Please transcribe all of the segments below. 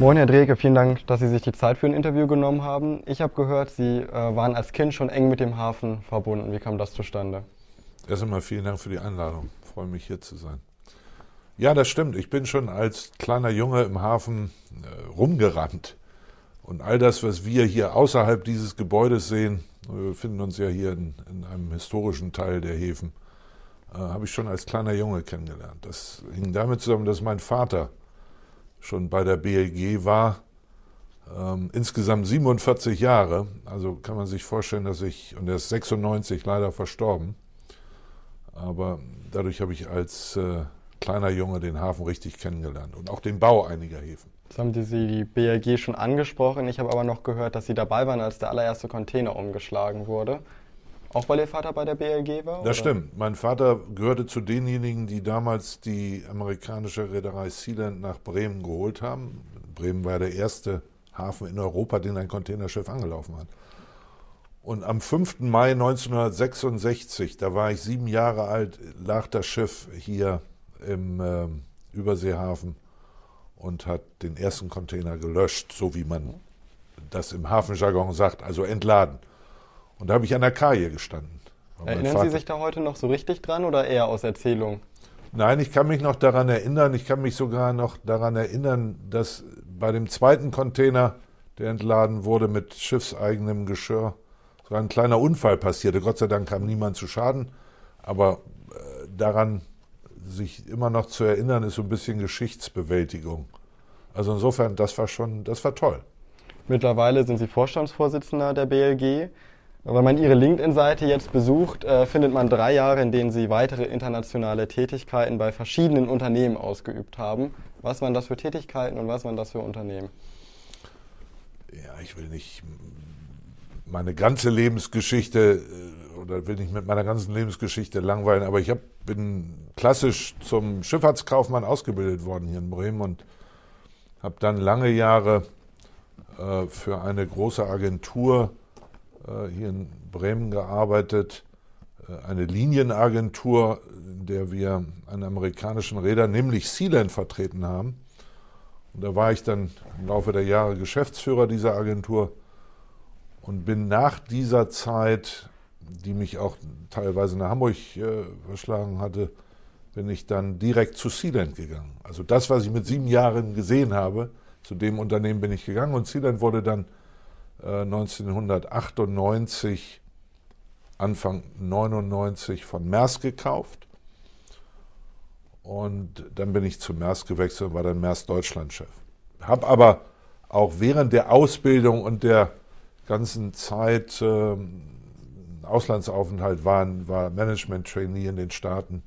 Moin, Herr Dreke, vielen Dank, dass Sie sich die Zeit für ein Interview genommen haben. Ich habe gehört, Sie äh, waren als Kind schon eng mit dem Hafen verbunden. Wie kam das zustande? Erst einmal vielen Dank für die Einladung. Ich freue mich, hier zu sein. Ja, das stimmt. Ich bin schon als kleiner Junge im Hafen äh, rumgerannt. Und all das, was wir hier außerhalb dieses Gebäudes sehen, wir befinden uns ja hier in, in einem historischen Teil der Häfen, äh, habe ich schon als kleiner Junge kennengelernt. Das hing damit zusammen, dass mein Vater schon bei der BLG war, ähm, insgesamt 47 Jahre. Also kann man sich vorstellen, dass ich, und er ist 96 leider verstorben, aber dadurch habe ich als äh, kleiner Junge den Hafen richtig kennengelernt und auch den Bau einiger Häfen. Jetzt haben Sie die BLG schon angesprochen. Ich habe aber noch gehört, dass Sie dabei waren, als der allererste Container umgeschlagen wurde. Auch weil Ihr Vater bei der BLG war? Das oder? stimmt. Mein Vater gehörte zu denjenigen, die damals die amerikanische Reederei Sealand nach Bremen geholt haben. Bremen war der erste Hafen in Europa, den ein Containerschiff angelaufen hat. Und am 5. Mai 1966, da war ich sieben Jahre alt, lag das Schiff hier im äh, Überseehafen und hat den ersten Container gelöscht, so wie man das im Hafenjargon sagt, also entladen. Und da habe ich an der Kaje gestanden. Erinnern Sie sich da heute noch so richtig dran oder eher aus Erzählung? Nein, ich kann mich noch daran erinnern, ich kann mich sogar noch daran erinnern, dass bei dem zweiten Container, der entladen wurde mit schiffseigenem Geschirr, so ein kleiner Unfall passierte. Gott sei Dank kam niemand zu Schaden, aber äh, daran sich immer noch zu erinnern, ist so ein bisschen Geschichtsbewältigung. Also insofern, das war schon, das war toll. Mittlerweile sind Sie Vorstandsvorsitzender der BLG. Wenn man Ihre LinkedIn-Seite jetzt besucht, äh, findet man drei Jahre, in denen Sie weitere internationale Tätigkeiten bei verschiedenen Unternehmen ausgeübt haben. Was waren das für Tätigkeiten und was waren das für Unternehmen? Ja, ich will nicht meine ganze Lebensgeschichte äh, oder will nicht mit meiner ganzen Lebensgeschichte langweilen, aber ich hab, bin klassisch zum Schifffahrtskaufmann ausgebildet worden hier in Bremen und habe dann lange Jahre äh, für eine große Agentur hier in Bremen gearbeitet, äh, eine Linienagentur, in der wir einen amerikanischen Räder, nämlich Sealand, vertreten haben. Und da war ich dann im Laufe der Jahre Geschäftsführer dieser Agentur und bin nach dieser Zeit, die mich auch teilweise nach Hamburg äh, verschlagen hatte, bin ich dann direkt zu Sealand gegangen. Also das, was ich mit sieben Jahren gesehen habe, zu dem Unternehmen bin ich gegangen und Sealand wurde dann 1998, äh, Anfang 99 von Maersk gekauft. Und dann bin ich zu Maersk gewechselt und war dann Maersk Deutschland-Chef. Habe aber auch während der Ausbildung und der ganzen Zeit äh, Auslandsaufenthalt war, war Management-Trainee in den Staaten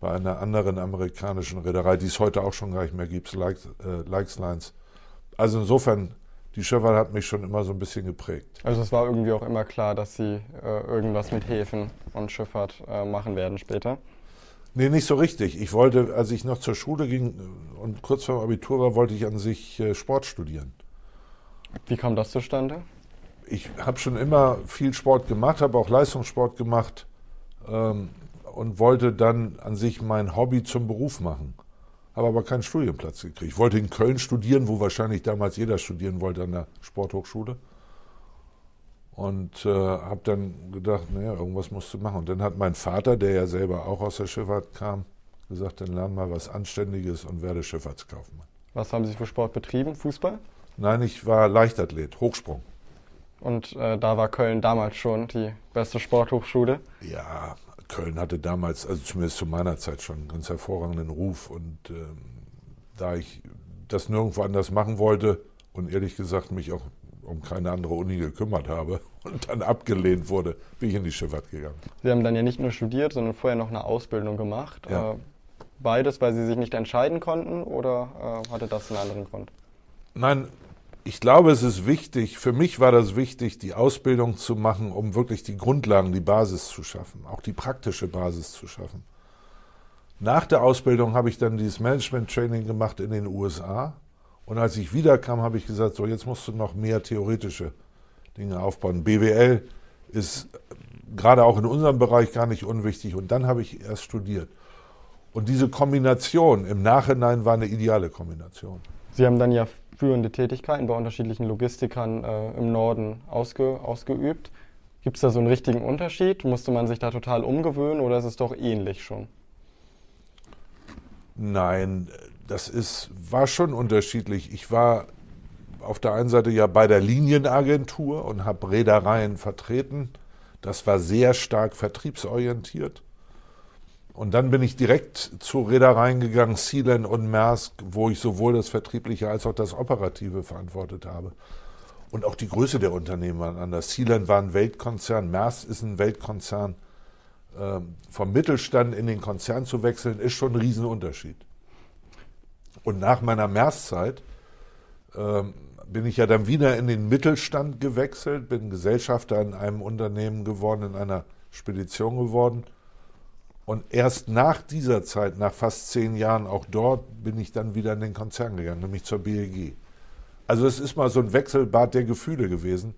bei einer anderen amerikanischen Reederei, die es heute auch schon gar nicht mehr gibt, Likes, äh, Likes Lines. Also insofern die Schifffahrt hat mich schon immer so ein bisschen geprägt. Also es war irgendwie auch immer klar, dass Sie äh, irgendwas mit Häfen und Schifffahrt äh, machen werden später? Nee, nicht so richtig. Ich wollte, als ich noch zur Schule ging und kurz vor dem Abitur war, wollte ich an sich äh, Sport studieren. Wie kam das zustande? Ich habe schon immer viel Sport gemacht, habe auch Leistungssport gemacht ähm, und wollte dann an sich mein Hobby zum Beruf machen habe aber keinen Studienplatz gekriegt. Ich wollte in Köln studieren, wo wahrscheinlich damals jeder studieren wollte an der Sporthochschule. Und äh, habe dann gedacht, naja, irgendwas musst du machen. Und dann hat mein Vater, der ja selber auch aus der Schifffahrt kam, gesagt, dann lern mal was Anständiges und werde Schifffahrtskaufmann. Was haben Sie für Sport betrieben? Fußball? Nein, ich war Leichtathlet, Hochsprung. Und äh, da war Köln damals schon die beste Sporthochschule? Ja, Köln hatte damals, also zumindest zu meiner Zeit schon einen ganz hervorragenden Ruf. Und ähm, da ich das nirgendwo anders machen wollte und ehrlich gesagt mich auch um keine andere Uni gekümmert habe und dann abgelehnt wurde, bin ich in die Schifffahrt gegangen. Sie haben dann ja nicht nur studiert, sondern vorher noch eine Ausbildung gemacht. Ja. Äh, beides, weil Sie sich nicht entscheiden konnten oder äh, hatte das einen anderen Grund? Nein, ich glaube, es ist wichtig, für mich war das wichtig, die Ausbildung zu machen, um wirklich die Grundlagen, die Basis zu schaffen, auch die praktische Basis zu schaffen. Nach der Ausbildung habe ich dann dieses Management-Training gemacht in den USA. Und als ich wiederkam, habe ich gesagt, so jetzt musst du noch mehr theoretische Dinge aufbauen. BWL ist gerade auch in unserem Bereich gar nicht unwichtig. Und dann habe ich erst studiert. Und diese Kombination im Nachhinein war eine ideale Kombination. Sie haben dann ja führende Tätigkeiten bei unterschiedlichen Logistikern äh, im Norden ausge, ausgeübt. Gibt es da so einen richtigen Unterschied? Musste man sich da total umgewöhnen oder ist es doch ähnlich schon? Nein, das ist, war schon unterschiedlich. Ich war auf der einen Seite ja bei der Linienagentur und habe Reedereien vertreten. Das war sehr stark vertriebsorientiert. Und dann bin ich direkt zu Reedereien gegangen, Sealand und Maersk, wo ich sowohl das Vertriebliche als auch das Operative verantwortet habe. Und auch die Größe der Unternehmen waren anders. Sealand war ein Weltkonzern, Maersk ist ein Weltkonzern. Ähm, vom Mittelstand in den Konzern zu wechseln, ist schon ein Riesenunterschied. Und nach meiner Maersk-Zeit ähm, bin ich ja dann wieder in den Mittelstand gewechselt, bin Gesellschafter in einem Unternehmen geworden, in einer Spedition geworden. Und erst nach dieser Zeit, nach fast zehn Jahren auch dort, bin ich dann wieder in den Konzern gegangen, nämlich zur BEG. Also es ist mal so ein Wechselbad der Gefühle gewesen.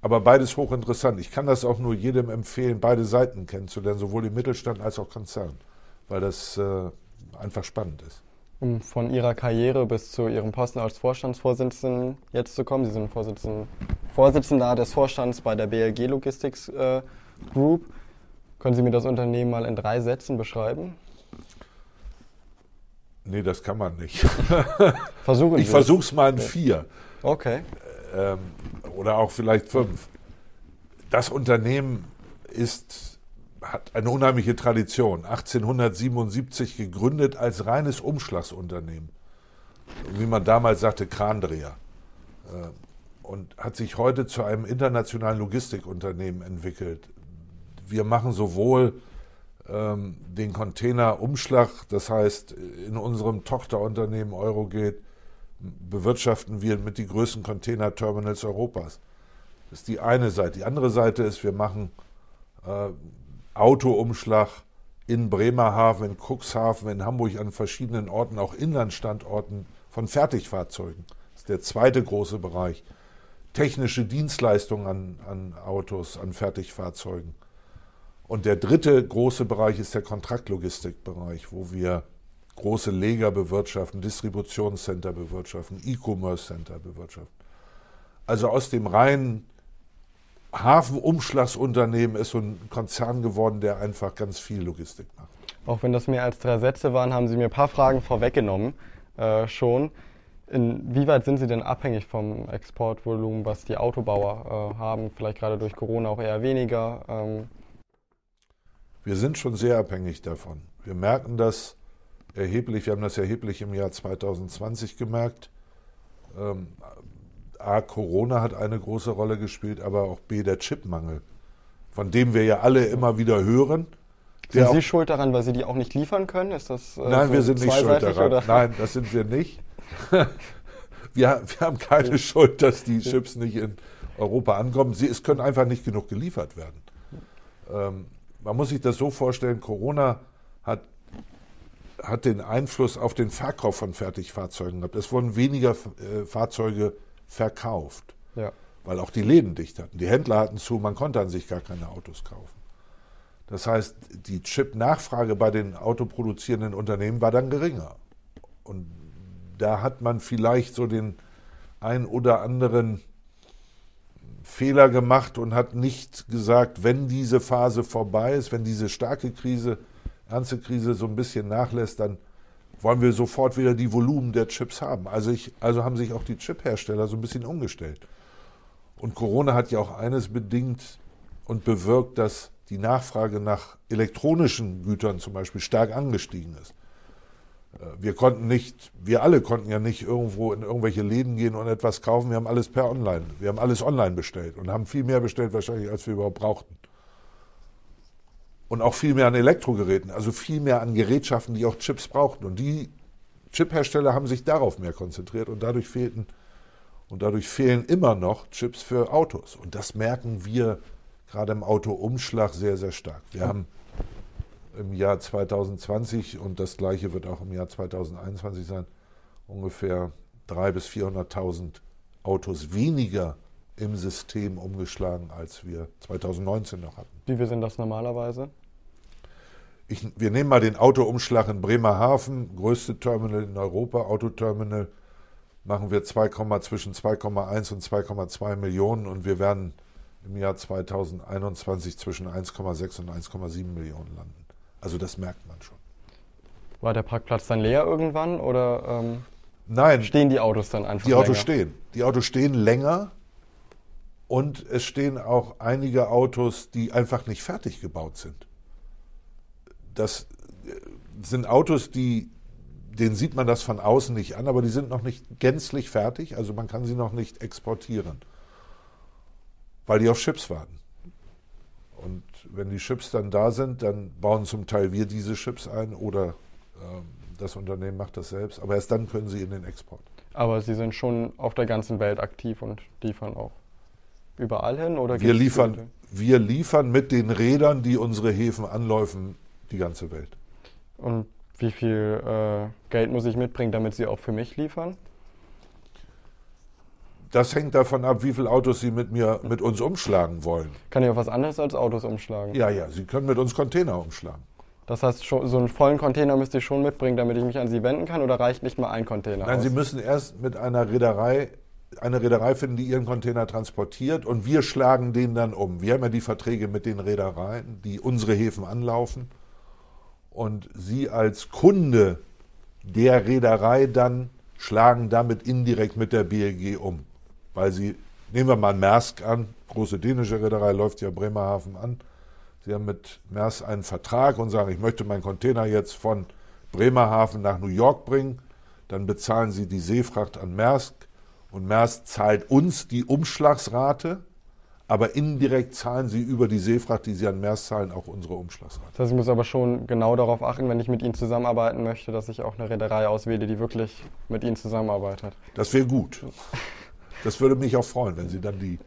Aber beides hochinteressant. Ich kann das auch nur jedem empfehlen, beide Seiten kennenzulernen, sowohl im Mittelstand als auch Konzern, weil das äh, einfach spannend ist. Um von Ihrer Karriere bis zu Ihrem Posten als Vorstandsvorsitzenden jetzt zu kommen, Sie sind Vorsitzender des Vorstands bei der BLG Logistics äh, Group. Können Sie mir das Unternehmen mal in drei Sätzen beschreiben? Nee, das kann man nicht. Versuchen Sie ich versuche es mal in vier. Okay. Ähm, oder auch vielleicht fünf. Das Unternehmen ist, hat eine unheimliche Tradition. 1877 gegründet als reines Umschlagsunternehmen. Wie man damals sagte, Krandreher. Äh, und hat sich heute zu einem internationalen Logistikunternehmen entwickelt. Wir machen sowohl ähm, den Containerumschlag, das heißt in unserem Tochterunternehmen Eurogate bewirtschaften wir mit die größten Containerterminals Europas. Das ist die eine Seite. Die andere Seite ist, wir machen äh, Autoumschlag in Bremerhaven, in Cuxhaven, in Hamburg, an verschiedenen Orten, auch Inlandstandorten von Fertigfahrzeugen. Das ist der zweite große Bereich. Technische Dienstleistungen an, an Autos, an Fertigfahrzeugen. Und der dritte große Bereich ist der Kontraktlogistikbereich, wo wir große Leger bewirtschaften, Distributionscenter bewirtschaften, E-Commerce-Center bewirtschaften. Also aus dem reinen Hafenumschlagsunternehmen ist so ein Konzern geworden, der einfach ganz viel Logistik macht. Auch wenn das mehr als drei Sätze waren, haben Sie mir ein paar Fragen vorweggenommen äh, schon. Inwieweit sind Sie denn abhängig vom Exportvolumen, was die Autobauer äh, haben? Vielleicht gerade durch Corona auch eher weniger. Ähm. Wir sind schon sehr abhängig davon. Wir merken das erheblich, wir haben das erheblich im Jahr 2020 gemerkt. Ähm, A, Corona hat eine große Rolle gespielt, aber auch B, der Chipmangel, von dem wir ja alle immer wieder hören. Sind Sie schuld daran, weil Sie die auch nicht liefern können? Ist das, äh, Nein, so wir sind nicht schuld daran. Oder? Nein, das sind wir nicht. wir, wir, haben keine ja. Schuld, dass die Chips nicht in Europa ankommen. Sie, es können einfach nicht genug geliefert werden. Ähm, man muss sich das so vorstellen, Corona hat hat den Einfluss auf den Verkauf von Fertigfahrzeugen gehabt. Es wurden weniger äh, Fahrzeuge verkauft, ja. weil auch die Läden dicht hatten. Die Händler hatten zu, man konnte an sich gar keine Autos kaufen. Das heißt, die Chip-Nachfrage bei den autoproduzierenden Unternehmen war dann geringer. Und da hat man vielleicht so den ein oder anderen Fehler gemacht und hat nicht gesagt, wenn diese Phase vorbei ist, wenn diese starke Krise ernste Krise so ein bisschen nachlässt, dann wollen wir sofort wieder die Volumen der Chips haben. Also, ich, also haben sich auch die Chip-Hersteller so ein bisschen umgestellt. Und Corona hat ja auch eines bedingt und bewirkt, dass die Nachfrage nach elektronischen Gütern zum Beispiel stark angestiegen ist. Äh, wir konnten nicht, wir alle konnten ja nicht irgendwo in irgendwelche Läden gehen und etwas kaufen. Wir haben alles per Online, wir haben alles online bestellt und haben viel mehr bestellt wahrscheinlich, als wir überhaupt brauchten und auch viel mehr an Elektrogeräten, also viel mehr an Gerätschaften, die auch Chips brauchten. Und die Chiphersteller haben sich darauf mehr konzentriert und dadurch fehlten und dadurch fehlen immer noch Chips für Autos. Und das merken wir gerade im Autoumschlag sehr, sehr stark. Wir haben im Jahr 2020 und das gleiche wird auch im Jahr 2021 sein, ungefähr 300.000 bis 400.000 Autos weniger im System umgeschlagen, als wir 2019 noch hatten. Wie viel sind das normalerweise? Ich, wir nehmen mal den Autoumschlag in Bremerhaven, größte Terminal in Europa, Autoterminal machen wir 2, zwischen 2,1 und 2,2 Millionen und wir werden im Jahr 2021 zwischen 1,6 und 1,7 Millionen landen. Also das merkt man schon. War der Parkplatz dann leer irgendwann oder ähm, Nein, stehen die Autos dann einfach die Autos länger? stehen. Die Autos stehen länger und es stehen auch einige Autos, die einfach nicht fertig gebaut sind. Das äh, sind Autos, die, denen sieht man das von außen nicht an, aber die sind noch nicht gänzlich fertig, also man kann sie noch nicht exportieren, weil die auf Chips warten. Und wenn die Chips dann da sind, dann bauen zum Teil wir diese Chips ein oder ähm, das Unternehmen macht das selbst, aber erst dann können sie in den Export. Aber Sie sind schon auf der ganzen Welt aktiv und liefern auch überall hin? Oder Wir liefern, wir liefern mit den Rädern, die unsere Häfen anläufen, die ganze Welt. Und wie viel äh, Geld muss ich mitbringen, damit Sie auch für mich liefern? Das hängt davon ab, wie viele Autos Sie mit mir, mit uns umschlagen wollen. Kann ich auch was anderes als Autos umschlagen? Ja, ja, Sie können mit uns Container umschlagen. Das heißt, so einen vollen Container müsste ich schon mitbringen, damit ich mich an Sie wenden kann? Oder reicht nicht mal ein Container Nein, aus? Sie müssen erst mit einer Reederei, eine Reederei finden, die Ihren Container transportiert und wir schlagen den dann um. Wir haben ja die Verträge mit den Reedereien, die unsere Häfen anlaufen. Und Sie als Kunde der Reederei dann schlagen damit indirekt mit der BLG um. Weil Sie, nehmen wir mal Maersk an, große dänische Reederei läuft ja Bremerhaven an. Sie haben mit Maersk einen Vertrag und sagen, ich möchte meinen Container jetzt von Bremerhaven nach New York bringen. Dann bezahlen Sie die Seefracht an Maersk und Maersk zahlt uns die Umschlagsrate, aber indirekt zahlen Sie über die Seefracht, die Sie an Maersk zahlen, auch unsere Umschlagsrate. Das heißt, ich muss aber schon genau darauf achten, wenn ich mit Ihnen zusammenarbeiten möchte, dass ich auch eine Reederei auswähle, die wirklich mit Ihnen zusammenarbeitet. Das wäre gut. Das würde mich auch freuen, wenn Sie dann die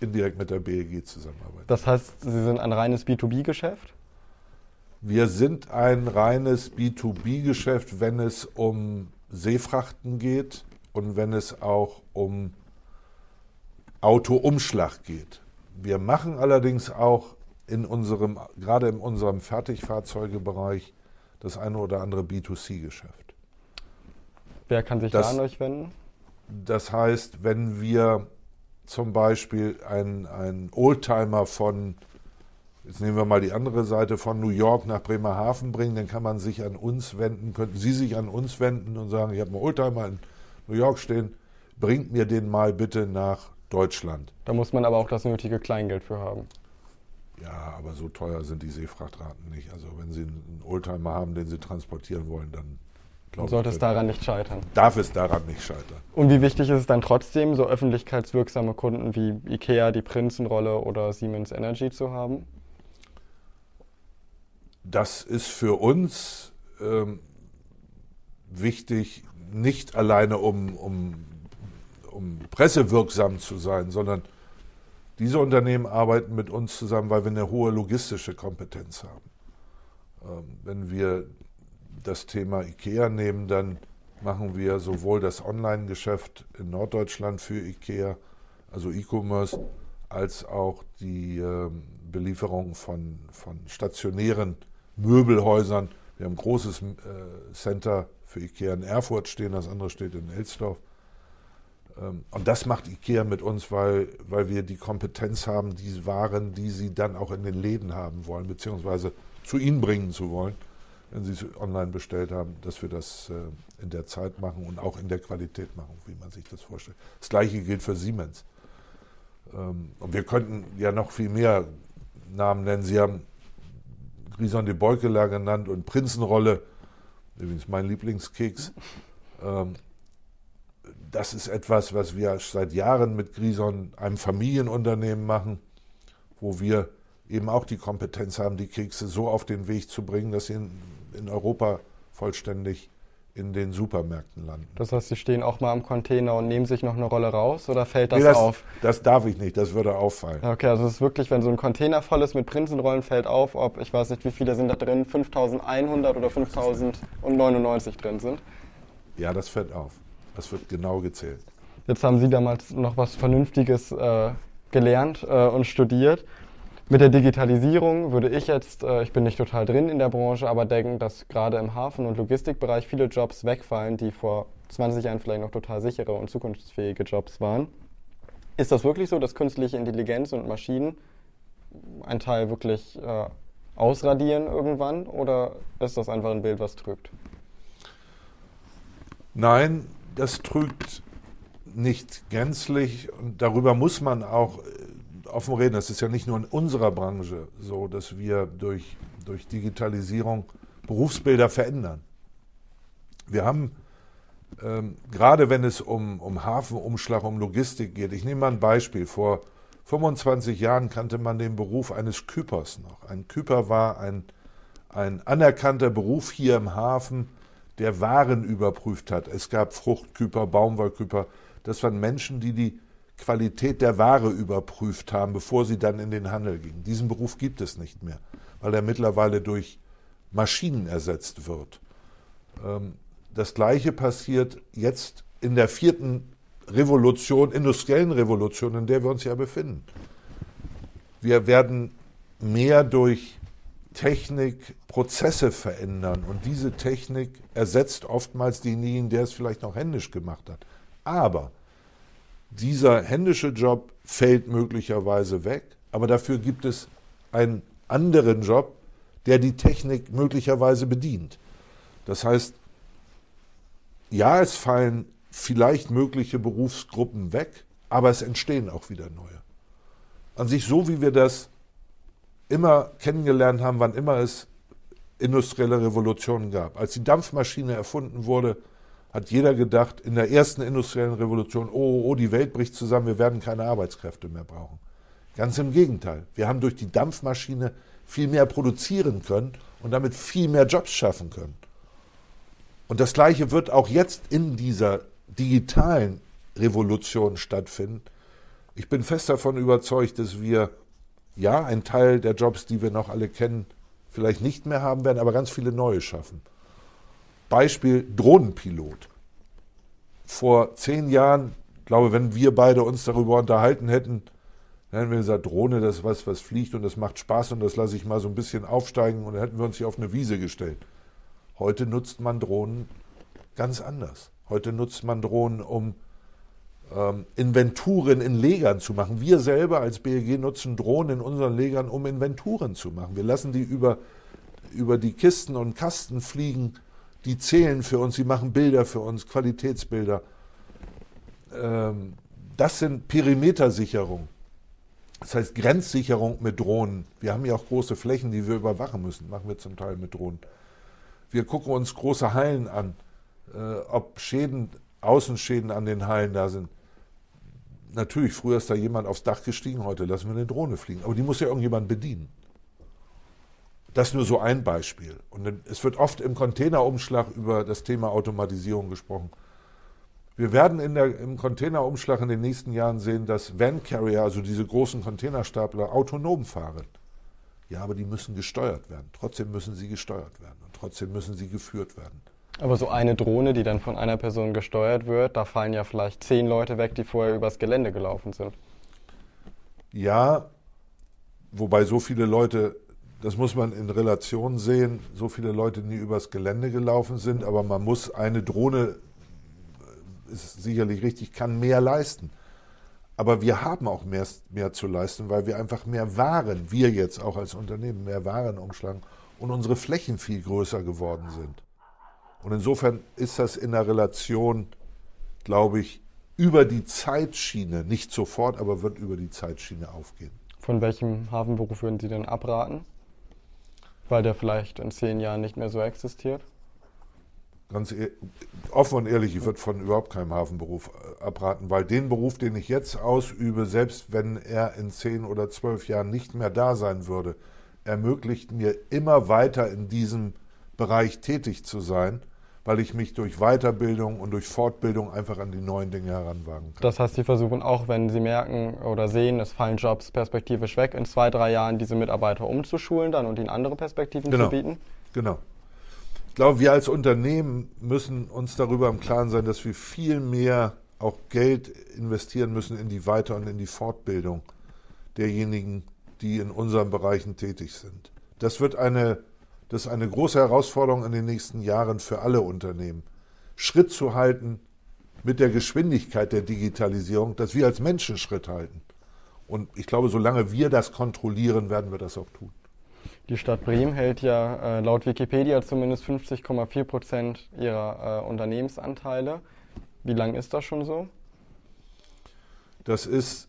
indirekt mit der BEG zusammenarbeiten. Das heißt, Sie sind ein reines B2B-Geschäft? Wir sind ein reines B2B-Geschäft, wenn es um Seefrachten geht und wenn es auch um Autoumschlag geht. Wir machen allerdings auch in unserem, gerade in unserem Fertigfahrzeugebereich, das eine oder andere B2C-Geschäft. Wer kann sich Das- da an euch wenden? Das heißt, wenn wir zum Beispiel einen, Oldtimer von, jetzt nehmen wir mal die andere Seite, von New York nach Bremerhaven bringen, dann kann man sich an uns wenden, könnten Sie sich an uns wenden und sagen, ich habe einen Oldtimer in New York stehen, bringt mir den mal bitte nach Deutschland. Da muss man aber auch das nötige Kleingeld für haben. Ja, aber so teuer sind die Seefrachtraten nicht. Also wenn Sie einen Oldtimer haben, den Sie transportieren wollen, dann Glaube sollte ich, es daran nicht scheitern. darf es daran nicht scheitern. Und wie wichtig ist es dann trotzdem, so öffentlichkeitswirksame Kunden wie IKEA, die Prinzenrolle oder Siemens Energy zu haben? Das ist für uns ähm, wichtig, nicht alleine um, um, um pressewirksam zu sein, sondern diese Unternehmen arbeiten mit uns zusammen, weil wir eine hohe logistische Kompetenz haben. Ähm, wenn wir das Thema IKEA nehmen, dann machen wir sowohl das Online-Geschäft in Norddeutschland für IKEA, also E-Commerce, als auch die ähm, Belieferung von, von stationären Möbelhäusern. Wir haben ein großes äh, Center für IKEA in Erfurt stehen, das andere steht in Elsdorf. Ähm, und das macht IKEA mit uns, weil, weil wir die Kompetenz haben, die Waren, die sie dann auch in den Läden haben wollen, beziehungsweise zu ihnen bringen zu wollen, wenn sie es online bestellt haben, dass wir das äh, in der Zeit machen und auch in der Qualität machen, wie man sich das vorstellt. Das gleiche gilt für Siemens. Ähm, und wir könnten ja noch viel mehr Namen nennen. Sie haben Grison de Beukeler genannt und Prinzenrolle, übrigens mein Lieblingskeks. Ähm, das ist etwas, was wir seit Jahren mit Grison, einem Familienunternehmen, machen, wo wir eben auch die Kompetenz haben, die Kekse so auf den Weg zu bringen, dass sie in, in Europa vollständig in den Supermärkten landen. Das heißt, Sie stehen auch mal am Container und nehmen sich noch eine Rolle raus oder fällt das, Nee, das, auf? das darf ich nicht, das würde auffallen. Okay, also es ist wirklich, wenn so ein Container voll ist mit Prinzenrollen, fällt auf, ob, ich weiß nicht, wie viele sind da drin, 5100 oder 5099 drin sind. Ja, das fällt auf. Das wird genau gezählt. Jetzt haben Sie damals noch was Vernünftiges äh, gelernt äh, und studiert. Mit der Digitalisierung würde ich jetzt, äh, ich bin nicht total drin in der Branche, aber denken, dass gerade im Hafen- und Logistikbereich viele Jobs wegfallen, die vor 20 Jahren vielleicht noch total sichere und zukunftsfähige Jobs waren. Ist das wirklich so, dass künstliche Intelligenz und Maschinen einen Teil wirklich äh, ausradieren irgendwann oder ist das einfach ein Bild, was trügt? Nein, das trügt nicht gänzlich und darüber muss man auch offen reden. Das ist ja nicht nur in unserer Branche so, dass wir durch, durch Digitalisierung Berufsbilder verändern. Wir haben ähm, gerade wenn es um, um Hafenumschlag, um Logistik geht, ich nehme mal ein Beispiel. Vor 25 Jahren kannte man den Beruf eines Küpers noch. Ein Küper war ein, ein anerkannter Beruf hier im Hafen, der Waren überprüft hat. Es gab Fruchtküper, Baumwollküper. Das waren Menschen, die die Qualität der Ware überprüft haben, bevor sie dann in den Handel gingen. Diesen Beruf gibt es nicht mehr, weil er mittlerweile durch Maschinen ersetzt wird. Ähm, das Gleiche passiert jetzt in der vierten Revolution, industriellen Revolution, in der wir uns ja befinden. Wir werden mehr durch Technik Prozesse verändern und diese Technik ersetzt oftmals denjenigen, der es vielleicht noch händisch gemacht hat. Aber dieser händische Job fällt möglicherweise weg, aber dafür gibt es einen anderen Job, der die Technik möglicherweise bedient. Das heißt, ja, es fallen vielleicht mögliche Berufsgruppen weg, aber es entstehen auch wieder neue. An sich so, wie wir das immer kennengelernt haben, wann immer es industrielle Revolutionen gab. Als die Dampfmaschine erfunden wurde, hat jeder gedacht, in der ersten industriellen Revolution, oh, oh, oh, die Welt bricht zusammen, wir werden keine Arbeitskräfte mehr brauchen. Ganz im Gegenteil. Wir haben durch die Dampfmaschine viel mehr produzieren können und damit viel mehr Jobs schaffen können. Und das Gleiche wird auch jetzt in dieser digitalen Revolution stattfinden. Ich bin fest davon überzeugt, dass wir ja einen Teil der Jobs, die wir noch alle kennen, vielleicht nicht mehr haben werden, aber ganz viele neue schaffen. Beispiel Drohnenpilot. Vor zehn Jahren, glaube wenn wir beide uns darüber unterhalten hätten, dann hätten wir gesagt, Drohne, das ist was, was fliegt und das macht Spaß und das lasse ich mal so ein bisschen aufsteigen und dann hätten wir uns hier auf eine Wiese gestellt. Heute nutzt man Drohnen ganz anders. Heute nutzt man Drohnen, um ähm, Inventuren in Legern zu machen. Wir selber als BLG nutzen Drohnen in unseren Legern, um Inventuren zu machen. Wir lassen die über, über die Kisten und Kasten fliegen. Die zählen für uns, sie machen Bilder für uns, Qualitätsbilder. Ähm, das sind Perimetersicherung. Das heißt Grenzsicherung mit Drohnen. Wir haben ja auch große Flächen, die wir überwachen müssen. Machen wir zum Teil mit Drohnen. Wir gucken uns große Hallen an, äh, ob Schäden, Außenschäden an den Hallen da sind. Natürlich, früher ist da jemand aufs Dach gestiegen, heute lassen wir eine Drohne fliegen. Aber die muss ja irgendjemand bedienen. Das ist nur so ein Beispiel. Und es wird oft im Containerumschlag über das Thema Automatisierung gesprochen. Wir werden in der, im Containerumschlag in den nächsten Jahren sehen, dass Van Carrier, also diese großen Containerstapler, autonom fahren. Ja, aber die müssen gesteuert werden. Trotzdem müssen sie gesteuert werden und trotzdem müssen sie geführt werden. Aber so eine Drohne, die dann von einer Person gesteuert wird, da fallen ja vielleicht zehn Leute weg, die vorher übers Gelände gelaufen sind. Ja, wobei so viele Leute, das muss man in Relation sehen, so viele Leute nie übers Gelände gelaufen sind, aber man muss eine Drohne, ist sicherlich richtig, kann mehr leisten. Aber wir haben auch mehr, mehr zu leisten, weil wir einfach mehr Waren, wir jetzt auch als Unternehmen, mehr Waren umschlagen und unsere Flächen viel größer geworden sind. Und insofern ist das in der Relation, glaube ich, über die Zeitschiene, nicht sofort, aber wird über die Zeitschiene aufgehen. Von welchem Hafenberuf würden Sie denn abraten? Weil der vielleicht in zehn Jahren nicht mehr so existiert? Ganz e offen und ehrlich, ich würde von überhaupt keinem Hafenberuf äh, abraten, weil den Beruf, den ich jetzt ausübe, selbst wenn er in zehn oder zwölf Jahren nicht mehr da sein würde, ermöglicht mir immer weiter in diesem Bereich tätig zu sein weil ich mich durch Weiterbildung und durch Fortbildung einfach an die neuen Dinge heranwagen kann. Das heißt, Sie versuchen auch, wenn Sie merken oder sehen, es fallen Jobs perspektivisch weg, in zwei, drei Jahren diese Mitarbeiter umzuschulen dann und ihnen andere Perspektiven genau. zu bieten? Genau. Ich glaube, wir als Unternehmen müssen uns darüber im Klaren sein, dass wir viel mehr auch Geld investieren müssen in die Weiter- und in die Fortbildung derjenigen, die in unseren Bereichen tätig sind. Das wird eine das ist eine große Herausforderung in den nächsten Jahren für alle Unternehmen. Schritt zu halten mit der Geschwindigkeit der Digitalisierung, dass wir als Menschen Schritt halten. Und ich glaube, solange wir das kontrollieren, werden wir das auch tun. Die Stadt Bremen hält ja äh, laut Wikipedia zumindest 50,4 Prozent ihrer äh, Unternehmensanteile. Wie lange ist das schon so? Das ist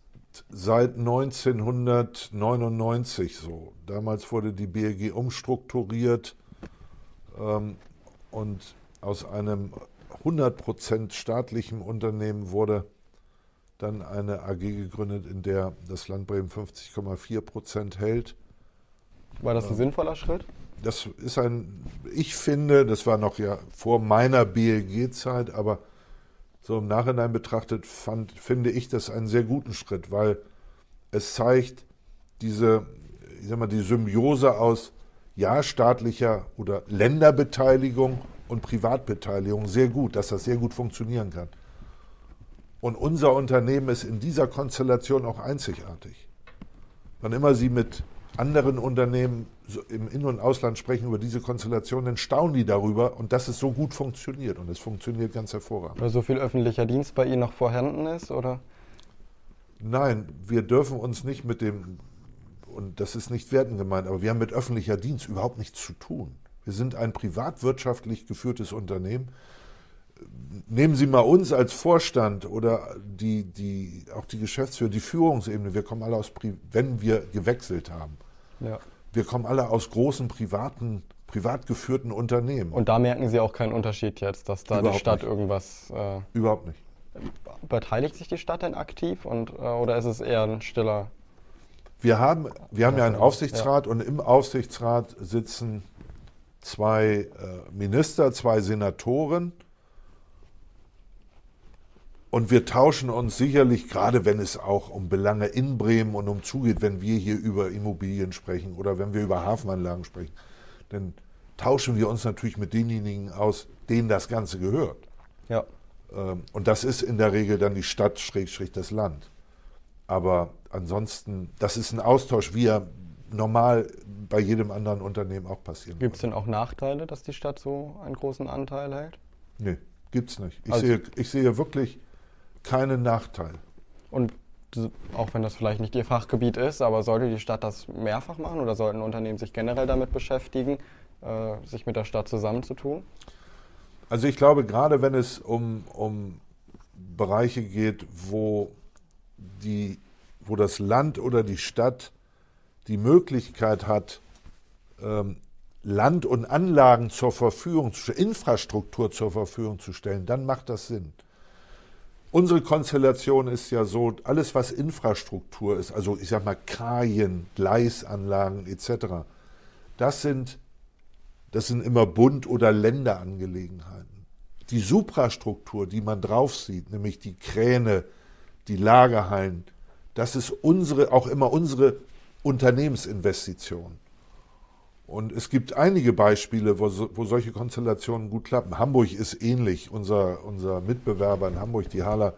seit 1999 so. Damals wurde die BRG umstrukturiert ähm, und aus einem 100% staatlichen Unternehmen wurde dann eine AG gegründet, in der das Land Bremen 50,4% hält. War das ein ähm, sinnvoller Schritt? Das ist ein, ich finde, das war noch ja vor meiner BLG-Zeit, aber so im Nachhinein betrachtet fand, finde ich das einen sehr guten Schritt, weil es zeigt diese, ich sag mal, die Symbiose aus ja staatlicher oder Länderbeteiligung und Privatbeteiligung sehr gut, dass das sehr gut funktionieren kann. Und unser Unternehmen ist in dieser Konstellation auch einzigartig. Wann immer Sie mit anderen Unternehmen im In- und Ausland sprechen über diese Konstellation, dann staunen die darüber und dass es so gut funktioniert. Und es funktioniert ganz hervorragend. Weil so viel öffentlicher Dienst bei Ihnen noch vorhanden ist, oder? Nein, wir dürfen uns nicht mit dem, und das ist nicht werten gemeint, aber wir haben mit öffentlicher Dienst überhaupt nichts zu tun. Wir sind ein privatwirtschaftlich geführtes Unternehmen. Nehmen Sie mal uns als Vorstand oder die, die, auch die Geschäftsführer, die Führungsebene. Wir kommen alle aus, wenn wir gewechselt haben. Ja. Wir kommen alle aus großen privaten, privat geführten Unternehmen. Und da merken Sie auch keinen Unterschied jetzt, dass da Überhaupt die Stadt nicht. irgendwas. Äh, Überhaupt nicht. Beteiligt sich die Stadt denn aktiv und, äh, oder ist es eher ein stiller? Wir haben, wir haben ja einen Aufsichtsrat ja. und im Aufsichtsrat sitzen zwei äh, Minister, zwei Senatoren. Und wir tauschen uns sicherlich, gerade wenn es auch um Belange in Bremen und um zugeht, wenn wir hier über Immobilien sprechen oder wenn wir über Hafenanlagen sprechen, dann tauschen wir uns natürlich mit denjenigen aus, denen das Ganze gehört. Ja. Ähm, und das ist in der Regel dann die Stadt, Schrägstrich das Land. Aber ansonsten, das ist ein Austausch, wie er normal bei jedem anderen Unternehmen auch passieren Gibt es denn auch Nachteile, dass die Stadt so einen großen Anteil hält? Nee, gibt es nicht. Ich, also, sehe, ich sehe wirklich keinen Nachteil. Und auch wenn das vielleicht nicht Ihr Fachgebiet ist, aber sollte die Stadt das mehrfach machen oder sollten Unternehmen sich generell damit beschäftigen, äh, sich mit der Stadt zusammenzutun? Also ich glaube, gerade wenn es um, um Bereiche geht, wo, die, wo das Land oder die Stadt die Möglichkeit hat, ähm, Land und Anlagen zur Verfügung, Infrastruktur zur Verfügung zu stellen, dann macht das Sinn. Unsere Konstellation ist ja so, alles was Infrastruktur ist, also ich sag mal Kajen, Gleisanlagen etc., das sind, das sind immer Bund- oder Länderangelegenheiten. Die Suprastruktur, die man drauf sieht, nämlich die Kräne, die Lagerhallen, das ist unsere, auch immer unsere Unternehmensinvestition. Und es gibt einige Beispiele, wo, wo, solche Konstellationen gut klappen. Hamburg ist ähnlich. Unser, unser Mitbewerber in Hamburg, die Hala,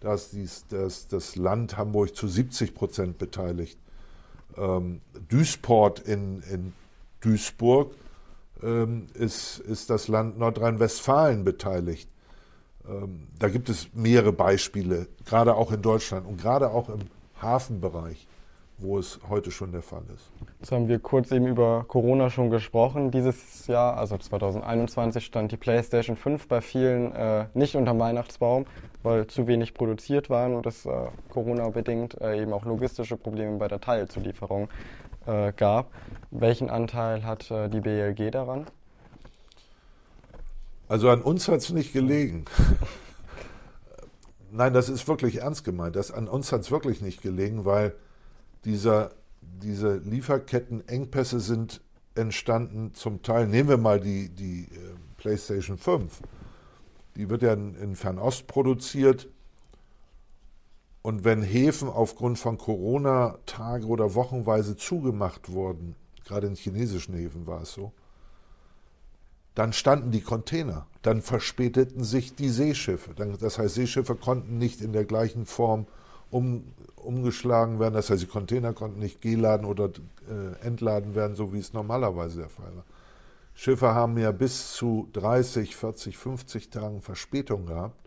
da ist das, das Land Hamburg zu 70 Prozent beteiligt. Ähm, Duisport in, in Duisburg ähm, ist, ist das Land Nordrhein-Westfalen beteiligt. Ähm, da gibt es mehrere Beispiele, gerade auch in Deutschland und gerade auch im Hafenbereich wo es heute schon der Fall ist. Jetzt haben wir kurz eben über Corona schon gesprochen. Dieses Jahr, also 2021, stand die PlayStation 5 bei vielen äh, nicht unter Weihnachtsbaum, weil zu wenig produziert waren und es äh, Corona-bedingt äh, eben auch logistische Probleme bei der Teilzulieferung äh, gab. Welchen Anteil hat äh, die BLG daran? Also an uns hat es nicht gelegen. Nein, das ist wirklich ernst gemeint. Das, an uns hat es wirklich nicht gelegen, weil dieser, diese Lieferkettenengpässe sind entstanden zum Teil, nehmen wir mal die, die äh, PlayStation 5, die wird ja in, in Fernost produziert. Und wenn Häfen aufgrund von Corona Tage oder Wochenweise zugemacht wurden, gerade in chinesischen Häfen war es so, dann standen die Container, dann verspäteten sich die Seeschiffe. Das heißt, Seeschiffe konnten nicht in der gleichen Form um, umgeschlagen werden. Das heißt, die Container konnten nicht geladen oder äh, entladen werden, so wie es normalerweise der Fall war. Schiffe haben ja bis zu 30, 40, 50 Tagen Verspätung gehabt,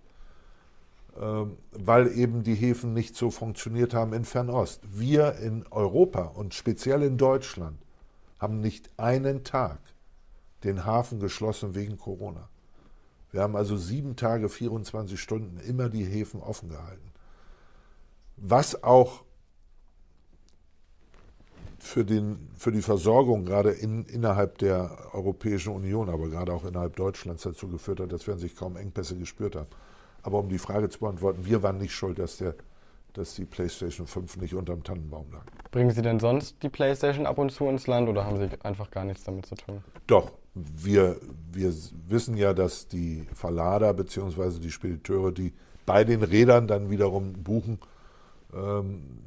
ähm, weil eben die Häfen nicht so funktioniert haben in Fernost. Wir in Europa und speziell in Deutschland haben nicht einen Tag den Hafen geschlossen wegen Corona. Wir haben also sieben Tage, 24 Stunden immer die Häfen offen gehalten. Was auch für, den, für die Versorgung gerade in, innerhalb der Europäischen Union, aber gerade auch innerhalb Deutschlands dazu geführt hat, dass wir sich kaum Engpässe gespürt haben. Aber um die Frage zu beantworten, wir waren nicht schuld, dass, der, dass die PlayStation 5 nicht unterm Tannenbaum lag. Bringen Sie denn sonst die PlayStation ab und zu ins Land oder haben Sie einfach gar nichts damit zu tun? Doch, wir, wir wissen ja, dass die Verlader bzw. die Spediteure, die bei den Rädern dann wiederum buchen, ähm,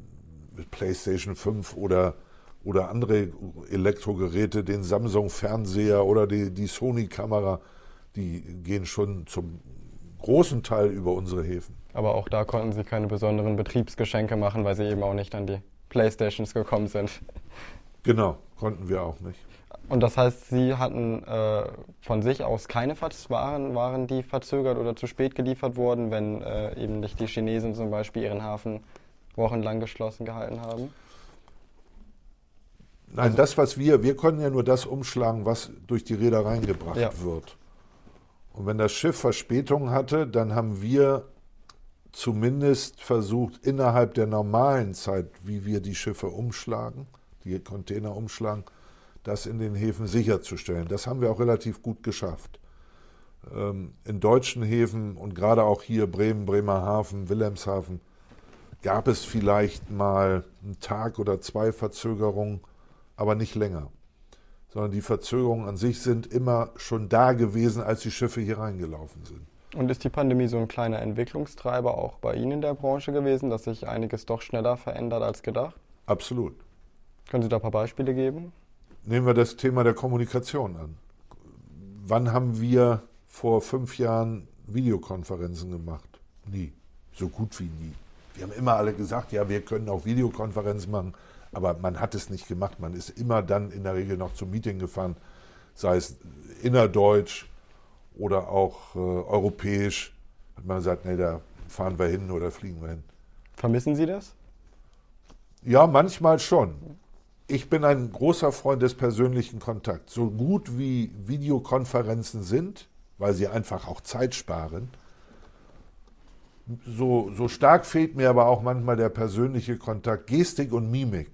PlayStation 5 oder oder andere Elektrogeräte, den Samsung-Fernseher oder die, die Sony-Kamera, die gehen schon zum großen Teil über unsere Häfen. Aber auch da konnten Sie keine besonderen Betriebsgeschenke machen, weil Sie eben auch nicht an die Playstations gekommen sind. Genau, konnten wir auch nicht. Und das heißt, Sie hatten äh, von sich aus keine Waren, waren die verzögert oder zu spät geliefert wurden, wenn äh, eben nicht die Chinesen zum Beispiel ihren Hafen wochenlang geschlossen gehalten haben? Nein, also, das, was wir, wir können ja nur das umschlagen, was durch die Reedereien gebracht ja. wird. Und wenn das Schiff Verspätung hatte, dann haben wir zumindest versucht, innerhalb der normalen Zeit, wie wir die Schiffe umschlagen, die Container umschlagen, das in den Häfen sicherzustellen. Das haben wir auch relativ gut geschafft. Ähm, in deutschen Häfen und gerade auch hier Bremen, Bremerhaven, Wilhelmshaven gab es vielleicht mal einen Tag oder zwei Verzögerungen aber nicht länger. Sondern die Verzögerungen an sich sind immer schon da gewesen, als die Schiffe hier reingelaufen sind. Und ist die Pandemie so ein kleiner Entwicklungstreiber auch bei Ihnen in der Branche gewesen, dass sich einiges doch schneller verändert als gedacht? Absolut. Können Sie da ein paar Beispiele geben? Nehmen wir das Thema der Kommunikation an. Wann haben wir vor fünf Jahren Videokonferenzen gemacht? Nie. So gut wie nie. Wir haben immer alle gesagt, ja, wir können auch Videokonferenzen machen. Aber man hat es nicht gemacht. Man ist immer dann in der Regel noch zum Meeting gefahren, sei es innerdeutsch oder auch äh, europäisch. Hat man gesagt, nee, da fahren wir hin oder fliegen wir hin. Vermissen Sie das? Ja, manchmal schon. Ich bin ein großer Freund des persönlichen Kontakts. So gut wie Videokonferenzen sind, weil sie einfach auch Zeit sparen, so, so stark fehlt mir aber auch manchmal der persönliche Kontakt. Gestik und Mimik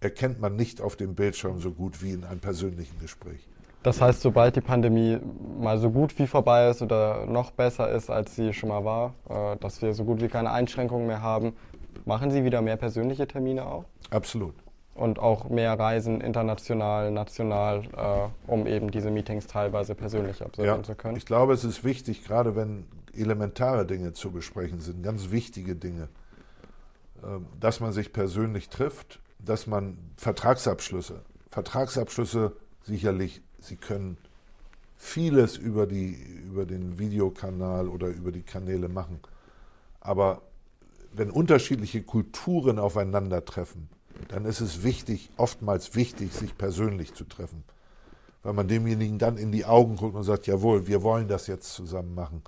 erkennt man nicht auf dem Bildschirm so gut wie in einem persönlichen Gespräch. Das heißt, sobald die Pandemie mal so gut wie vorbei ist oder noch besser ist, als sie schon mal war, äh, dass wir so gut wie keine Einschränkungen mehr haben, machen Sie wieder mehr persönliche Termine auch? Absolut. Und auch mehr Reisen international, national, äh, um eben diese Meetings teilweise persönlich absolvieren ja, zu können? Ich glaube, es ist wichtig, gerade wenn elementare Dinge zu besprechen sind, ganz wichtige Dinge, äh, dass man sich persönlich trifft dass man Vertragsabschlüsse, Vertragsabschlüsse sicherlich, sie können vieles über, die, über den Videokanal oder über die Kanäle machen. Aber wenn unterschiedliche Kulturen aufeinandertreffen, dann ist es wichtig, oftmals wichtig, sich persönlich zu treffen. Weil man demjenigen dann in die Augen guckt und sagt, jawohl, wir wollen das jetzt zusammen machen.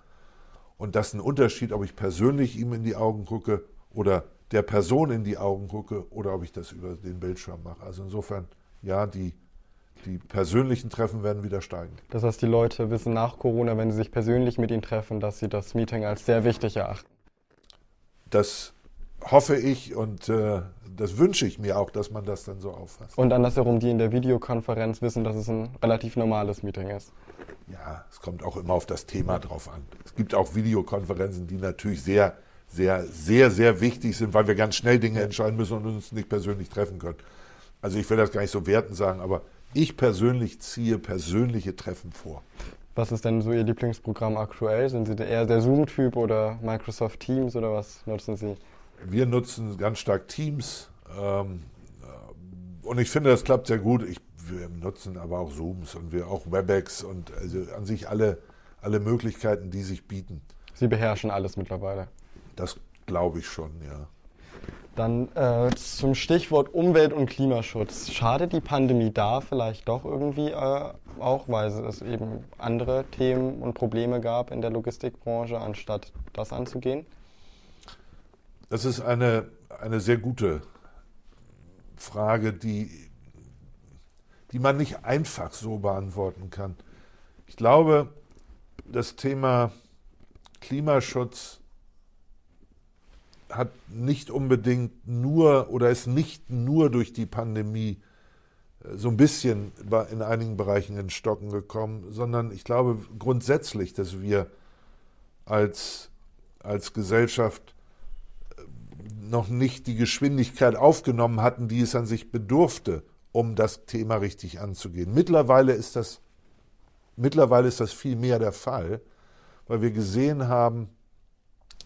Und das ist ein Unterschied, ob ich persönlich ihm in die Augen gucke oder der Person in die Augen gucke oder ob ich das über den Bildschirm mache. Also insofern, ja, die, die persönlichen Treffen werden wieder steigen. Das heißt, die Leute wissen nach Corona, wenn sie sich persönlich mit ihnen treffen, dass sie das Meeting als sehr wichtig erachten. Das hoffe ich und äh, das wünsche ich mir auch, dass man das dann so auffasst. Und andersherum, die in der Videokonferenz wissen, dass es ein relativ normales Meeting ist. Ja, es kommt auch immer auf das Thema drauf an. Es gibt auch Videokonferenzen, die natürlich sehr sehr, sehr, sehr wichtig sind, weil wir ganz schnell Dinge entscheiden müssen und uns nicht persönlich treffen können. Also ich will das gar nicht so werten sagen, aber ich persönlich ziehe persönliche Treffen vor. Was ist denn so Ihr Lieblingsprogramm aktuell? Sind Sie eher der Zoom-Typ oder Microsoft Teams oder was nutzen Sie? Wir nutzen ganz stark Teams ähm, äh, und ich finde, das klappt sehr gut. Ich, wir nutzen aber auch Zooms und wir auch WebEx und also an sich alle, alle Möglichkeiten, die sich bieten. Sie beherrschen alles mittlerweile. Das glaube ich schon, ja. Dann äh, zum Stichwort Umwelt- und Klimaschutz. Schadet die Pandemie da vielleicht doch irgendwie äh, auch, weil es eben andere Themen und Probleme gab in der Logistikbranche, anstatt das anzugehen? Das ist eine, eine sehr gute Frage, die, die man nicht einfach so beantworten kann. Ich glaube, das Thema Klimaschutz hat nicht unbedingt nur oder ist nicht nur durch die Pandemie äh, so ein bisschen in einigen Bereichen in Stocken gekommen, sondern ich glaube grundsätzlich, dass wir als, als Gesellschaft noch nicht die Geschwindigkeit aufgenommen hatten, die es an sich bedurfte, um das Thema richtig anzugehen. Mittlerweile ist das, mittlerweile ist das viel mehr der Fall, weil wir gesehen haben,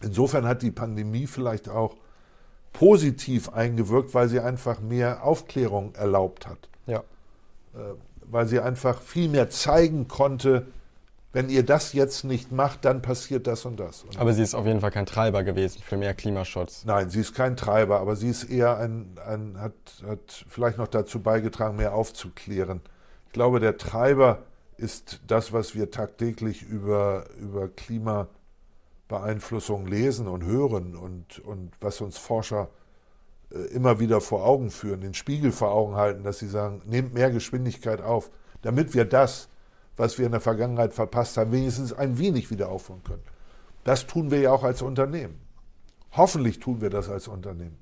Insofern hat die Pandemie vielleicht auch positiv eingewirkt, weil sie einfach mehr Aufklärung erlaubt hat. Ja. Äh, weil sie einfach viel mehr zeigen konnte, wenn ihr das jetzt nicht macht, dann passiert das und das. Und aber sie ist auf jeden Fall kein Treiber gewesen für mehr Klimaschutz. Nein, sie ist kein Treiber, aber sie ist eher ein, ein hat, hat vielleicht noch dazu beigetragen, mehr aufzuklären. Ich glaube, der Treiber ist das, was wir tagtäglich über, über Klima Beeinflussung lesen und hören und, und was uns Forscher äh, immer wieder vor Augen führen, den Spiegel vor Augen halten, dass sie sagen, nehmt mehr Geschwindigkeit auf, damit wir das, was wir in der Vergangenheit verpasst haben, wenigstens ein wenig wieder aufholen können. Das tun wir ja auch als Unternehmen. Hoffentlich tun wir das als Unternehmen.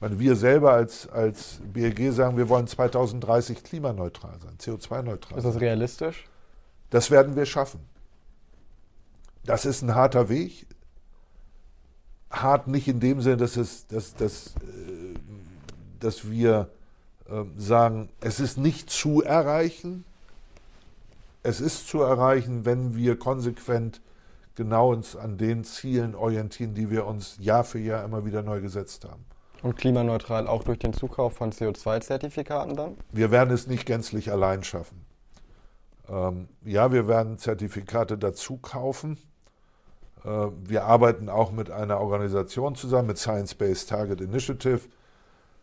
Meine, wir selber als, als BLG sagen, wir wollen 2030 klimaneutral sein, CO2-neutral. Ist das realistisch? Das werden wir schaffen. Das ist ein harter Weg. Hart nicht in dem Sinne, dass, es, dass, dass, äh, dass wir ähm, sagen, es ist nicht zu erreichen. Es ist zu erreichen, wenn wir konsequent genau uns an den Zielen orientieren, die wir uns Jahr für Jahr immer wieder neu gesetzt haben. Und klimaneutral auch durch den Zukauf von CO2-Zertifikaten dann? Wir werden es nicht gänzlich allein schaffen. Ähm, ja, wir werden Zertifikate dazu kaufen. Äh, wir arbeiten auch mit einer Organisation zusammen, mit Science Based Target Initiative,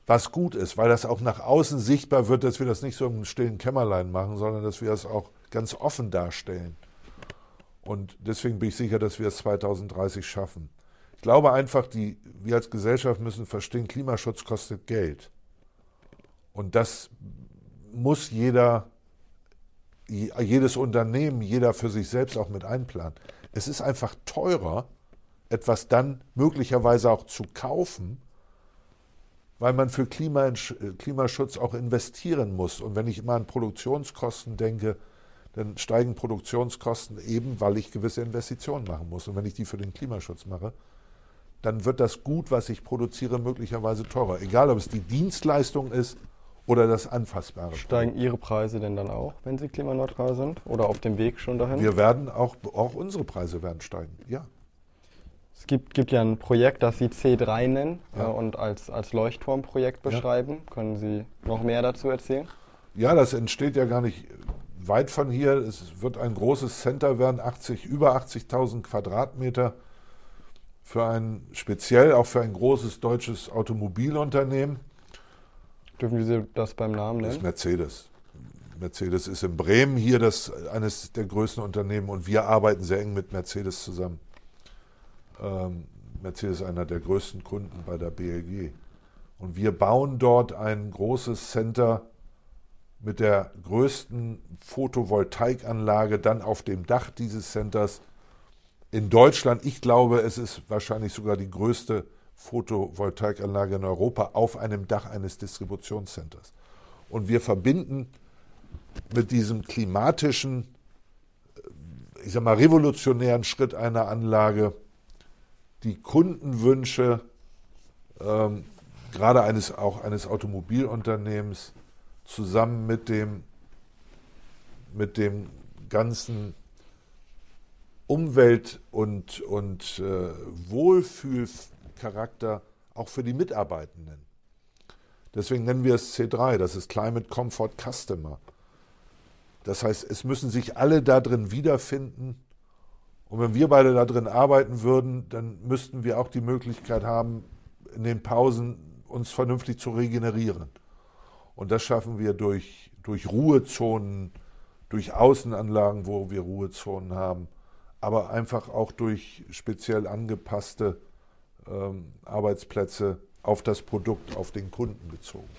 was gut ist, weil das auch nach außen sichtbar wird, dass wir das nicht so im stillen Kämmerlein machen, sondern dass wir es auch ganz offen darstellen. Und deswegen bin ich sicher, dass wir es 2030 schaffen. Ich glaube einfach, die, wir als Gesellschaft müssen verstehen, Klimaschutz kostet Geld. Und das muss jeder, jedes Unternehmen, jeder für sich selbst auch mit einplanen. Es ist einfach teurer, etwas dann möglicherweise auch zu kaufen, weil man für Klima, Klimaschutz auch investieren muss. Und wenn ich immer an Produktionskosten denke, dann steigen Produktionskosten eben, weil ich gewisse Investitionen machen muss. Und wenn ich die für den Klimaschutz mache, dann wird das Gut, was ich produziere, möglicherweise teurer. Egal, ob es die Dienstleistung ist oder das Anfassbare. Steigen Ihre Preise denn dann auch, wenn Sie klimaneutral sind oder auf dem Weg schon dahin? Wir werden auch, auch unsere Preise werden steigen, ja. Es gibt, gibt ja ein Projekt, das Sie C3 nennen ja. äh, und als, als Leuchtturmprojekt beschreiben. Ja. Können Sie noch mehr dazu erzählen? Ja, das entsteht ja gar nicht weit von hier. Es wird ein großes Center werden, 80, über 80.000 Quadratmeter für ein speziell auch für ein großes deutsches Automobilunternehmen. Dürfen Sie das beim Namen nennen? Das ist Mercedes. Mercedes ist in Bremen hier das, eines der größten Unternehmen und wir arbeiten sehr eng mit Mercedes zusammen. Ähm, Mercedes ist einer der größten Kunden bei der BLG. Und wir bauen dort ein großes Center mit der größten Photovoltaikanlage dann auf dem Dach dieses Centers in Deutschland. Ich glaube, es ist wahrscheinlich sogar die größte Photovoltaikanlage in Europa auf einem Dach eines Distributionscenters. Und wir verbinden mit diesem klimatischen, äh, ich sag mal, revolutionären Schritt einer Anlage die Kundenwünsche, ähm, gerade eines, auch eines Automobilunternehmens, zusammen mit dem, mit dem ganzen Umwelt- und, und äh, Wohlfühl, Charakter auch für die Mitarbeitenden. Deswegen nennen wir es C3, das ist Climate Comfort Customer. Das heißt, es müssen sich alle da drin wiederfinden. Und wenn wir beide da drin arbeiten würden, dann müssten wir auch die Möglichkeit haben, in den Pausen uns vernünftig zu regenerieren. Und das schaffen wir durch, durch Ruhezonen, durch Außenanlagen, wo wir Ruhezonen haben, aber einfach auch durch speziell angepasste ähm, Arbeitsplätze auf das Produkt, auf den Kunden bezogen.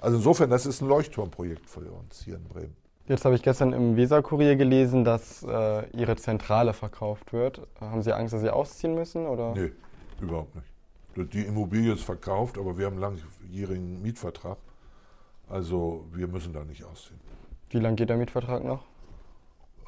Also insofern, das ist ein Leuchtturmprojekt für uns hier in Bremen. Jetzt habe ich gestern im Weser-Kurier gelesen, dass äh, Ihre Zentrale verkauft wird. Haben Sie Angst, dass Sie ausziehen müssen? Oder? Nee, überhaupt nicht. Die Immobilie ist verkauft, aber wir haben einen langjährigen Mietvertrag. Also wir müssen da nicht ausziehen. Wie lange geht der Mietvertrag noch?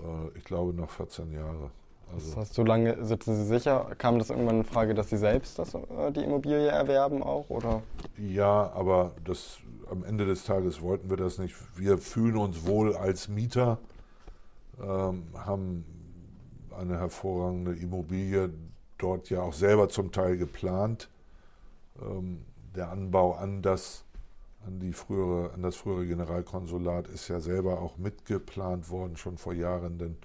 Äh, ich glaube noch 14 Jahre. Also das heißt, so lange sitzen Sie sicher? Kam das irgendwann in Frage, dass Sie selbst das, äh, die Immobilie erwerben auch? Oder? Ja, aber das, am Ende des Tages wollten wir das nicht. Wir fühlen uns wohl als Mieter, ähm, haben eine hervorragende Immobilie dort ja auch selber zum Teil geplant ähm, der Anbau an das, an, die frühere, an das frühere Generalkonsulat ist ja selber auch mitgeplant worden, schon vor Jahren, denn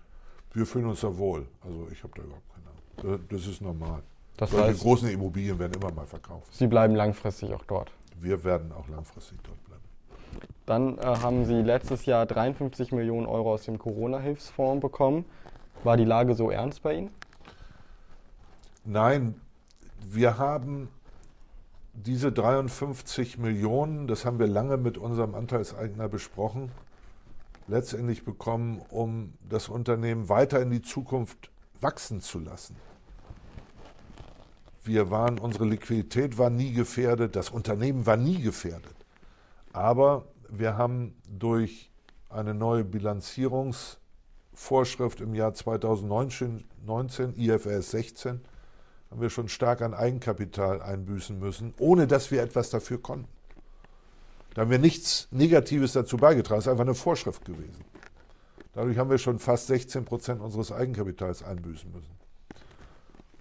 wir fühlen uns da wohl. Also ich habe da überhaupt keine Ahnung. Das ist normal. Das Solche heißt, großen Immobilien werden immer mal verkauft. Sie bleiben langfristig auch dort? Wir werden auch langfristig dort bleiben. Dann äh, haben Sie letztes Jahr 53 Millionen Euro aus dem Corona-Hilfsfonds bekommen. War die Lage so ernst bei Ihnen? Nein, wir haben diese 53 Millionen, das haben wir lange mit unserem Anteilseigner besprochen, letztendlich bekommen, um das Unternehmen weiter in die Zukunft wachsen zu lassen. Wir waren, unsere Liquidität war nie gefährdet, das Unternehmen war nie gefährdet. Aber wir haben durch eine neue Bilanzierungsvorschrift im Jahr 2019, 19, IFRS 16, haben wir schon stark an Eigenkapital einbüßen müssen, ohne dass wir etwas dafür konnten. Da haben wir nichts Negatives dazu beigetragen, es ist einfach eine Vorschrift gewesen. Dadurch haben wir schon fast 16 Prozent unseres Eigenkapitals einbüßen müssen.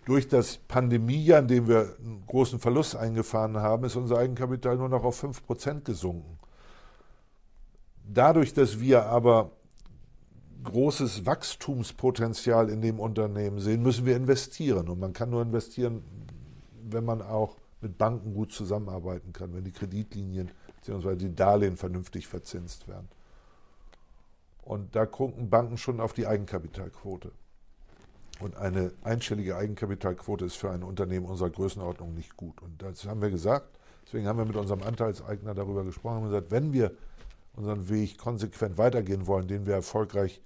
Durch das Pandemiejahr, in dem wir einen großen Verlust eingefahren haben, ist unser Eigenkapital nur noch auf 5 Prozent gesunken. Dadurch, dass wir aber großes Wachstumspotenzial in dem Unternehmen sehen, müssen wir investieren. Und man kann nur investieren, wenn man auch mit Banken gut zusammenarbeiten kann, wenn die Kreditlinien bzw. die Darlehen vernünftig verzinst werden. Und da gucken Banken schon auf die Eigenkapitalquote. Und eine einstellige Eigenkapitalquote ist für ein Unternehmen unserer Größenordnung nicht gut. Und das haben wir gesagt. Deswegen haben wir mit unserem Anteilseigner darüber gesprochen und gesagt, wenn wir unseren Weg konsequent weitergehen wollen, den wir erfolgreich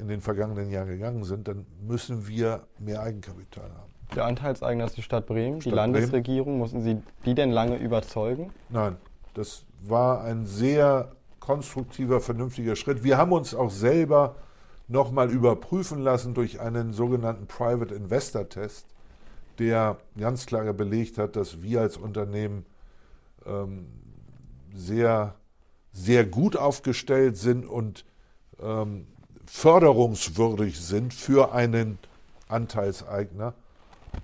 in den vergangenen Jahren gegangen sind, dann müssen wir mehr Eigenkapital haben. Der Anteilseigner ist die Stadt Bremen, Stadt die Landesregierung. Bremen. Mussten Sie die denn lange überzeugen? Nein, das war ein sehr konstruktiver, vernünftiger Schritt. Wir haben uns auch selber nochmal überprüfen lassen durch einen sogenannten Private Investor Test, der ganz klar belegt hat, dass wir als Unternehmen ähm, sehr, sehr gut aufgestellt sind und ähm, förderungswürdig sind für einen Anteilseigner.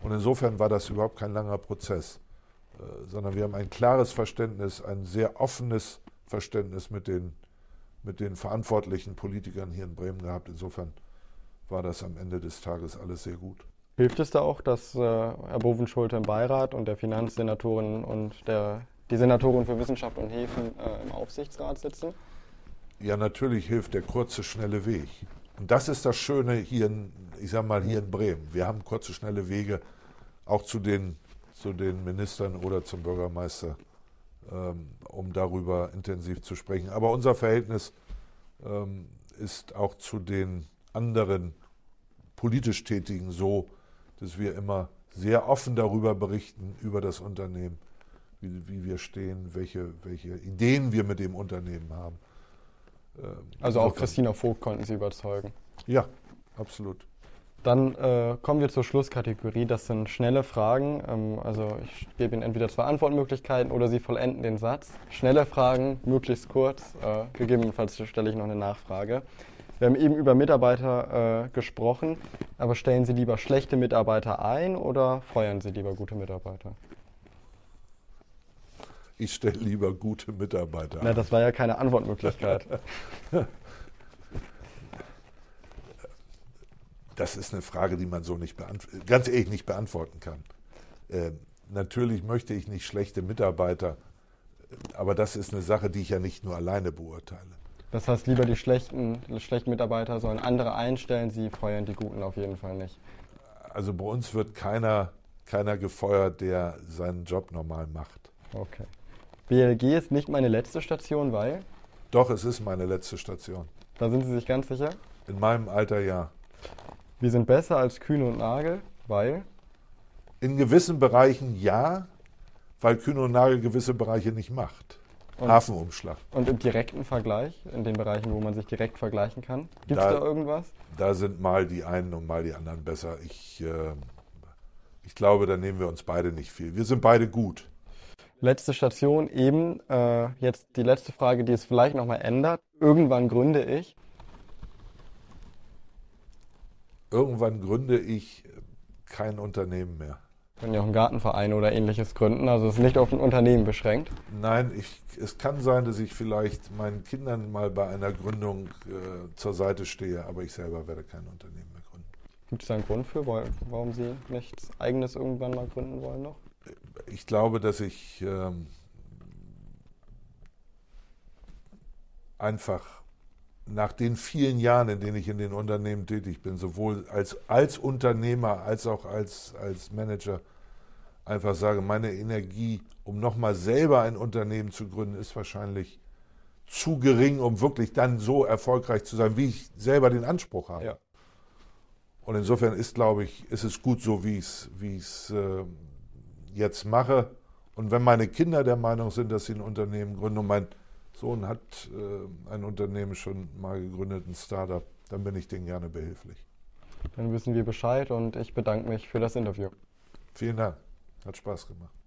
Und insofern war das überhaupt kein langer Prozess, äh, sondern wir haben ein klares Verständnis, ein sehr offenes Verständnis mit den, mit den verantwortlichen Politikern hier in Bremen gehabt. Insofern war das am Ende des Tages alles sehr gut. Hilft es da auch, dass äh, Herr Bovenschulte im Beirat und der Finanzsenatorin und der, die Senatorin für Wissenschaft und Häfen äh, im Aufsichtsrat sitzen? Ja natürlich hilft der kurze, schnelle Weg. Und das ist das Schöne hier, in, ich sag mal, hier in Bremen. Wir haben kurze, schnelle Wege auch zu den, zu den Ministern oder zum Bürgermeister, ähm, um darüber intensiv zu sprechen. Aber unser Verhältnis ähm, ist auch zu den anderen politisch Tätigen so, dass wir immer sehr offen darüber berichten, über das Unternehmen, wie, wie wir stehen, welche, welche Ideen wir mit dem Unternehmen haben. Ähm, also auch Christina Vogt konnten Sie überzeugen. Ja, absolut. Dann äh, kommen wir zur Schlusskategorie. Das sind schnelle Fragen. Ähm, also ich gebe Ihnen entweder zwei Antwortmöglichkeiten oder Sie vollenden den Satz. Schnelle Fragen, möglichst kurz. Äh, gegebenenfalls stelle ich noch eine Nachfrage. Wir haben eben über Mitarbeiter äh, gesprochen, aber stellen Sie lieber schlechte Mitarbeiter ein oder feuern Sie lieber gute Mitarbeiter? Ich stelle lieber gute Mitarbeiter Na, das war ja keine Antwortmöglichkeit. das ist eine Frage, die man so nicht ganz ehrlich nicht beantworten kann. Ähm, natürlich möchte ich nicht schlechte Mitarbeiter, aber das ist eine Sache, die ich ja nicht nur alleine beurteile. Das heißt, lieber die schlechten, die schlechten Mitarbeiter sollen andere einstellen, sie feuern die guten auf jeden Fall nicht. Also bei uns wird keiner, keiner gefeuert, der seinen Job normal macht. Okay. BLG ist nicht meine letzte Station, weil? Doch, es ist meine letzte Station. Da sind Sie sich ganz sicher? In meinem Alter ja. Wir sind besser als Kühne und Nagel, weil? In gewissen Bereichen ja, weil Kühne und Nagel gewisse Bereiche nicht macht. Und- Hafenumschlag. Und im direkten Vergleich, in den Bereichen, wo man sich direkt vergleichen kann, gibt es Da- da irgendwas? Da sind mal die einen und mal die anderen besser. Ich, äh, ich glaube, da nehmen wir uns beide nicht viel. Wir sind beide gut. Letzte Station eben, äh, jetzt die letzte Frage, die es vielleicht nochmal ändert. Irgendwann gründe ich. Irgendwann gründe ich kein Unternehmen mehr. Können ja auch einen Gartenverein oder ähnliches gründen, also es ist nicht auf ein Unternehmen beschränkt. Nein, ich, es kann sein, dass ich vielleicht meinen Kindern mal bei einer Gründung äh, zur Seite stehe, aber ich selber werde kein Unternehmen mehr gründen. Gibt es da einen Grund für, warum Sie nichts Eigenes irgendwann mal gründen wollen noch? Ich glaube, dass ich ähm, einfach nach den vielen Jahren, in denen ich in den Unternehmen tätig bin, sowohl als, als Unternehmer als auch als, als Manager, einfach sage, meine Energie, um nochmal selber ein Unternehmen zu gründen, ist wahrscheinlich zu gering, um wirklich dann so erfolgreich zu sein, wie ich selber den Anspruch habe. Ja. Und insofern ist, glaube ich, ist es gut so, wie es wie ich's, äh, jetzt mache. Und wenn meine Kinder der Meinung sind, dass sie ein Unternehmen gründen und mein Sohn hat äh, ein Unternehmen schon mal gegründet, ein Startup, dann bin ich denen gerne behilflich. Dann wissen wir Bescheid und ich bedanke mich für das Interview. Vielen Dank. Hat Spaß gemacht.